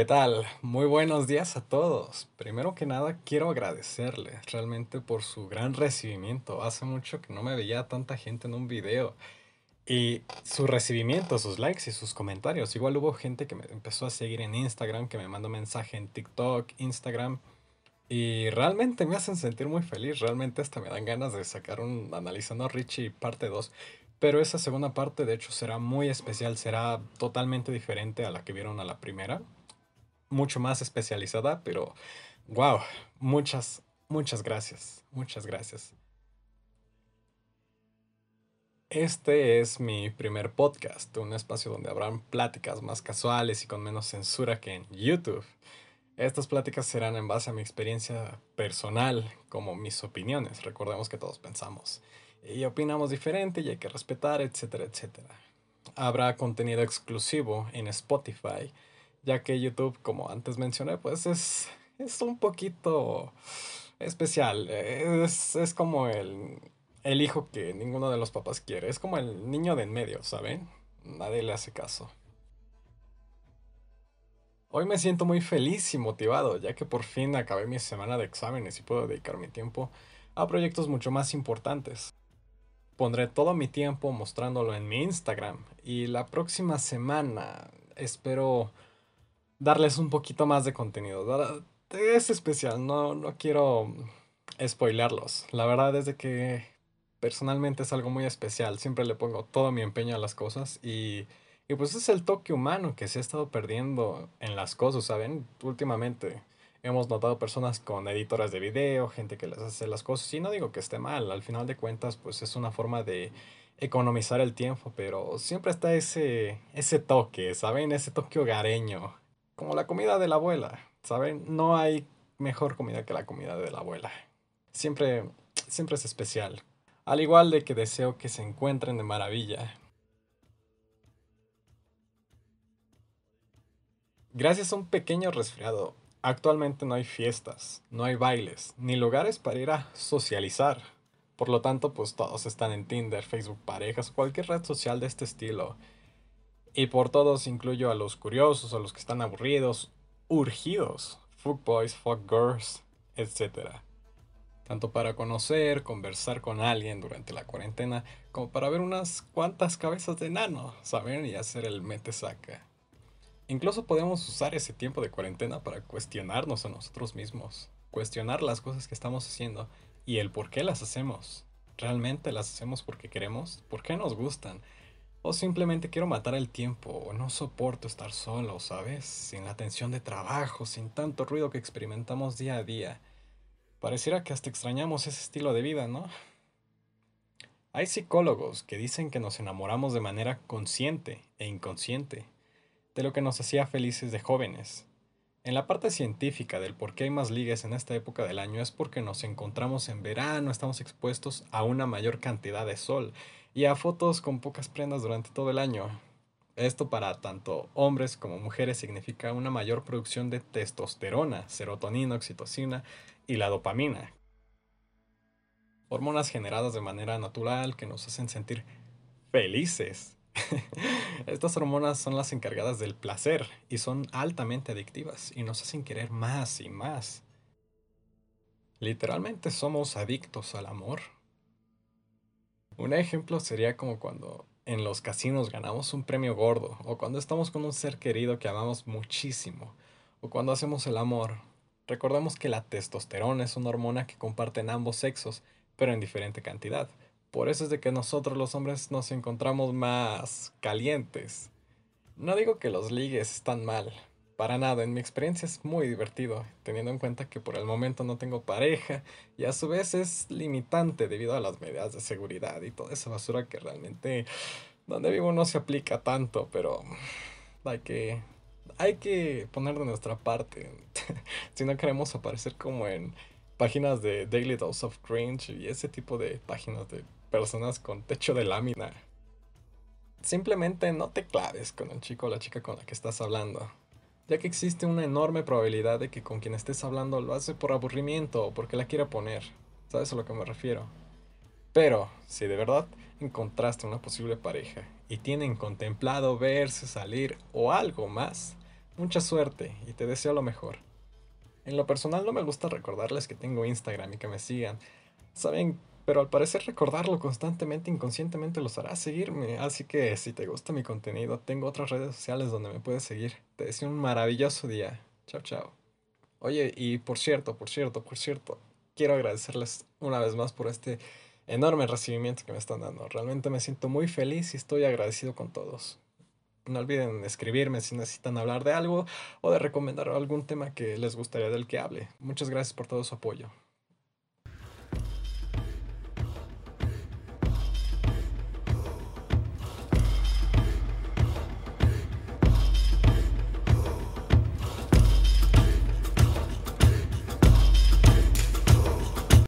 ¿Qué tal? Muy buenos días a todos. Primero que nada, quiero agradecerles realmente por su gran recibimiento. Hace mucho que no me veía tanta gente en un video. Y su recibimiento, sus likes y sus comentarios. Igual hubo gente que me empezó a seguir en Instagram, que me mandó mensaje en TikTok, Instagram. Y realmente me hacen sentir muy feliz. Realmente hasta me dan ganas de sacar un Analizando a Richie parte 2. Pero esa segunda parte de hecho será muy especial. Será totalmente diferente a la que vieron a la primera mucho más especializada, pero wow, muchas, muchas gracias, muchas gracias. Este es mi primer podcast, un espacio donde habrán pláticas más casuales y con menos censura que en YouTube. Estas pláticas serán en base a mi experiencia personal, como mis opiniones. Recordemos que todos pensamos y opinamos diferente y hay que respetar, etcétera, etcétera. Habrá contenido exclusivo en Spotify ya que YouTube, como antes mencioné, pues es, es un poquito especial. Es, es como el, el hijo que ninguno de los papás quiere. Es como el niño de en medio, ¿saben? Nadie le hace caso. Hoy me siento muy feliz y motivado, ya que por fin acabé mi semana de exámenes y puedo dedicar mi tiempo a proyectos mucho más importantes. Pondré todo mi tiempo mostrándolo en mi Instagram y la próxima semana espero darles un poquito más de contenido. Es especial, no, no quiero spoilerlos. La verdad es que personalmente es algo muy especial. Siempre le pongo todo mi empeño a las cosas y, y pues es el toque humano que se ha estado perdiendo en las cosas, ¿saben? Últimamente hemos notado personas con editoras de video, gente que les hace las cosas y no digo que esté mal, al final de cuentas pues es una forma de economizar el tiempo, pero siempre está ese, ese toque, ¿saben? Ese toque hogareño como la comida de la abuela, ¿saben? No hay mejor comida que la comida de la abuela. Siempre, siempre es especial. Al igual de que deseo que se encuentren de maravilla. Gracias a un pequeño resfriado, actualmente no hay fiestas, no hay bailes, ni lugares para ir a socializar. Por lo tanto, pues todos están en Tinder, Facebook Parejas, cualquier red social de este estilo. Y por todos incluyo a los curiosos, a los que están aburridos, urgidos, fuck boys, fuck girls, etc. Tanto para conocer, conversar con alguien durante la cuarentena, como para ver unas cuantas cabezas de nano, saber y hacer el mete saca. Incluso podemos usar ese tiempo de cuarentena para cuestionarnos a nosotros mismos, cuestionar las cosas que estamos haciendo y el por qué las hacemos. ¿Realmente las hacemos porque queremos? ¿Por qué nos gustan? O simplemente quiero matar el tiempo, o no soporto estar solo, ¿sabes? Sin la tensión de trabajo, sin tanto ruido que experimentamos día a día. Pareciera que hasta extrañamos ese estilo de vida, ¿no? Hay psicólogos que dicen que nos enamoramos de manera consciente e inconsciente, de lo que nos hacía felices de jóvenes. En la parte científica del por qué hay más ligues en esta época del año es porque nos encontramos en verano, estamos expuestos a una mayor cantidad de sol y a fotos con pocas prendas durante todo el año. Esto para tanto hombres como mujeres significa una mayor producción de testosterona, serotonina, oxitocina y la dopamina. Hormonas generadas de manera natural que nos hacen sentir felices. Estas hormonas son las encargadas del placer y son altamente adictivas y nos hacen querer más y más. Literalmente somos adictos al amor. Un ejemplo sería como cuando en los casinos ganamos un premio gordo, o cuando estamos con un ser querido que amamos muchísimo, o cuando hacemos el amor. Recordemos que la testosterona es una hormona que comparten ambos sexos, pero en diferente cantidad. Por eso es de que nosotros los hombres nos encontramos más calientes. No digo que los ligues están mal, para nada, en mi experiencia es muy divertido, teniendo en cuenta que por el momento no tengo pareja y a su vez es limitante debido a las medidas de seguridad y toda esa basura que realmente donde vivo no se aplica tanto, pero hay que hay que poner de nuestra parte si no queremos aparecer como en páginas de Daily Dose of Cringe y ese tipo de páginas de personas con techo de lámina. Simplemente no te claves con el chico o la chica con la que estás hablando ya que existe una enorme probabilidad de que con quien estés hablando lo hace por aburrimiento o porque la quiera poner. ¿Sabes a lo que me refiero? Pero, si de verdad encontraste una posible pareja y tienen contemplado verse, salir o algo más, mucha suerte y te deseo lo mejor. En lo personal no me gusta recordarles que tengo Instagram y que me sigan. Saben, pero al parecer recordarlo constantemente, inconscientemente los hará seguirme. Así que si te gusta mi contenido, tengo otras redes sociales donde me puedes seguir. Te deseo un maravilloso día. Chao, chao. Oye, y por cierto, por cierto, por cierto, quiero agradecerles una vez más por este enorme recibimiento que me están dando. Realmente me siento muy feliz y estoy agradecido con todos. No olviden escribirme si necesitan hablar de algo o de recomendar algún tema que les gustaría del que hable. Muchas gracias por todo su apoyo.